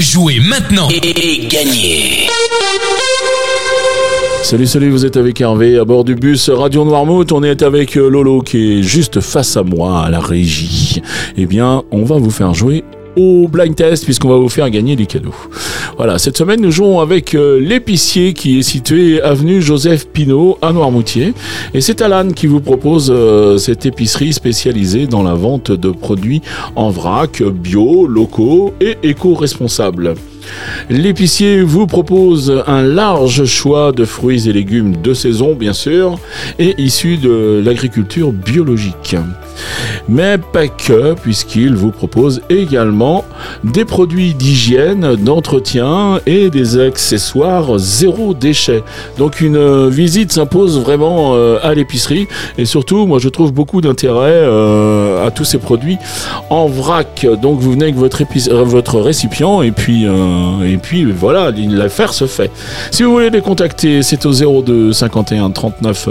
Jouez maintenant et gagnez Salut, salut, vous êtes avec Hervé à bord du bus Radio Noirmouth. On est avec euh, Lolo qui est juste face à moi à la régie. Eh bien, on va vous faire jouer au blind test puisqu'on va vous faire gagner des cadeaux. Voilà, cette semaine nous jouons avec euh, l'épicier qui est situé avenue Joseph Pinault à Noirmoutier et c'est Alan qui vous propose euh, cette épicerie spécialisée dans la vente de produits en vrac, bio, locaux et éco-responsables. L'épicier vous propose un large choix de fruits et légumes de saison, bien sûr, et issus de l'agriculture biologique. Mais pas que, puisqu'il vous propose également des produits d'hygiène, d'entretien et des accessoires zéro déchet. Donc une visite s'impose vraiment euh, à l'épicerie et surtout, moi je trouve beaucoup d'intérêt euh, à tous ces produits en vrac. Donc vous venez avec votre, euh, votre récipient et puis, et puis voilà, l'affaire se fait. Si vous voulez les contacter, c'est au 02 51 39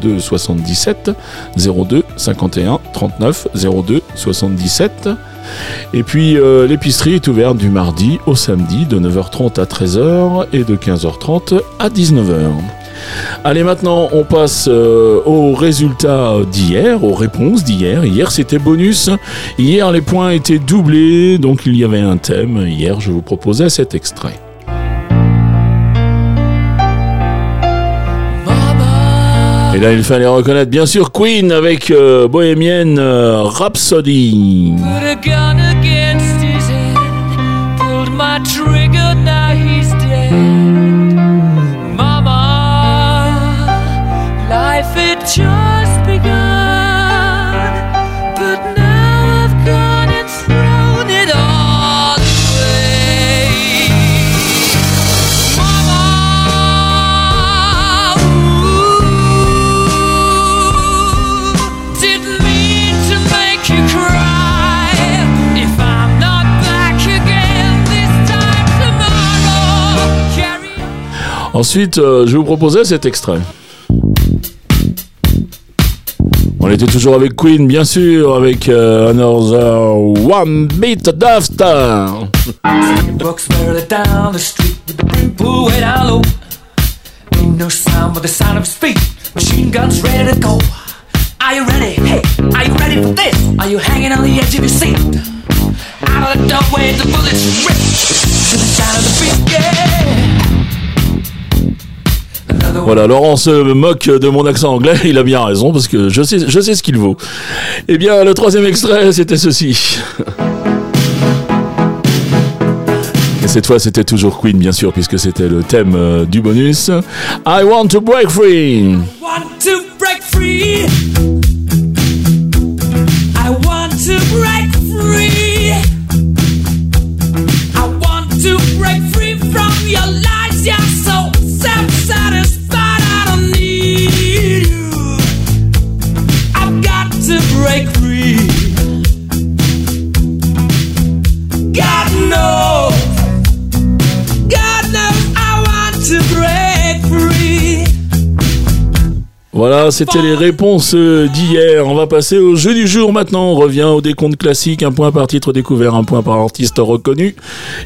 02 77 02 51 39 02 77. Et puis euh, l'épicerie est ouverte du mardi au samedi de 9h30 à 13h et de 15h30 à 19h. Allez maintenant on passe euh, aux résultats d'hier, aux réponses d'hier. Hier c'était bonus, hier les points étaient doublés, donc il y avait un thème. Hier je vous proposais cet extrait. Et là, il fallait reconnaître bien sûr Queen avec euh, Bohémienne euh, Rhapsody. Ensuite, je vous proposer cet extrait. On était toujours avec Queen, bien sûr, avec euh, Another One Beat After. The. Ain't no sound but the sound of feet. Machine guns ready to go. Are you ready? Hey, are you ready for this? Are you hanging on the edge of your seat? Out of the doorway, the bullets rip to the sound of the beat, yeah. Voilà, Laurent se moque de mon accent anglais, il a bien raison parce que je sais, je sais ce qu'il vaut. Eh bien, le troisième extrait, c'était ceci. Et cette fois, c'était toujours Queen, bien sûr, puisque c'était le thème euh, du bonus. I want to break free. I want to break free. Voilà, c'était les réponses d'hier. On va passer au jeu du jour maintenant. On revient au décompte classique. Un point par titre découvert, un point par artiste reconnu.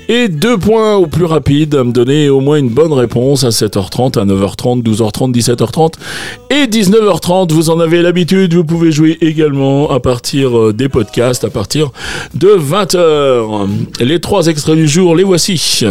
Et deux points au plus rapide à me donner au moins une bonne réponse à 7h30, à 9h30, 12h30, 17h30 et 19h30. Vous en avez l'habitude. Vous pouvez jouer également à partir euh, des podcasts, à partir de 20h. Les trois extraits du jour, les voici.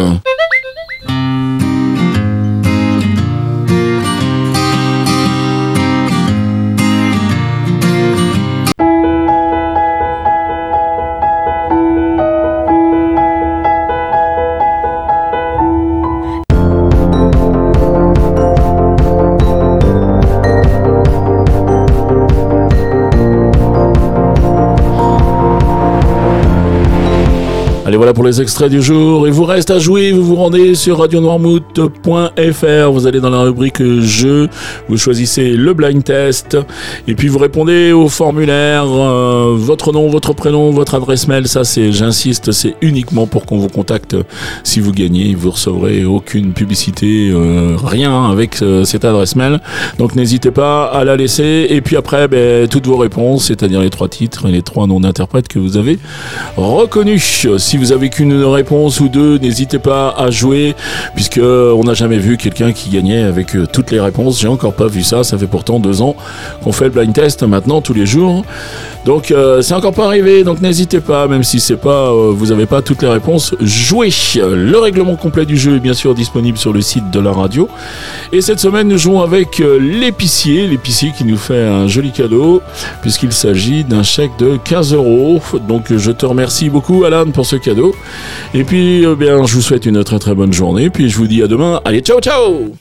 Allez, voilà pour les extraits du jour. Il vous reste à jouer. Vous vous rendez sur radionoirmouth.fr. Vous allez dans la rubrique jeux. Vous choisissez le blind test. Et puis vous répondez au formulaire. Euh, votre nom, votre prénom, votre adresse mail. Ça, c'est, j'insiste, c'est uniquement pour qu'on vous contacte si vous gagnez. Vous recevrez aucune publicité, euh, rien avec euh, cette adresse mail. Donc n'hésitez pas à la laisser. Et puis après, ben, toutes vos réponses, c'est-à-dire les trois titres et les trois noms d'interprètes que vous avez reconnus. Si vous avez qu'une réponse ou deux, n'hésitez pas à jouer, puisque on n'a jamais vu quelqu'un qui gagnait avec euh, toutes les réponses. J'ai encore pas vu ça. Ça fait pourtant deux ans qu'on fait le blind test maintenant tous les jours. Donc euh, c'est encore pas arrivé. Donc n'hésitez pas, même si c'est pas, euh, vous avez pas toutes les réponses, jouez. Le règlement complet du jeu est bien sûr disponible sur le site de la radio. Et cette semaine, nous jouons avec euh, l'épicier, l'épicier qui nous fait un joli cadeau, puisqu'il s'agit d'un chèque de 15 euros. Donc je te remercie beaucoup, Alan, pour ce et puis, eh bien, je vous souhaite une très très bonne journée. Puis je vous dis à demain. Allez, ciao ciao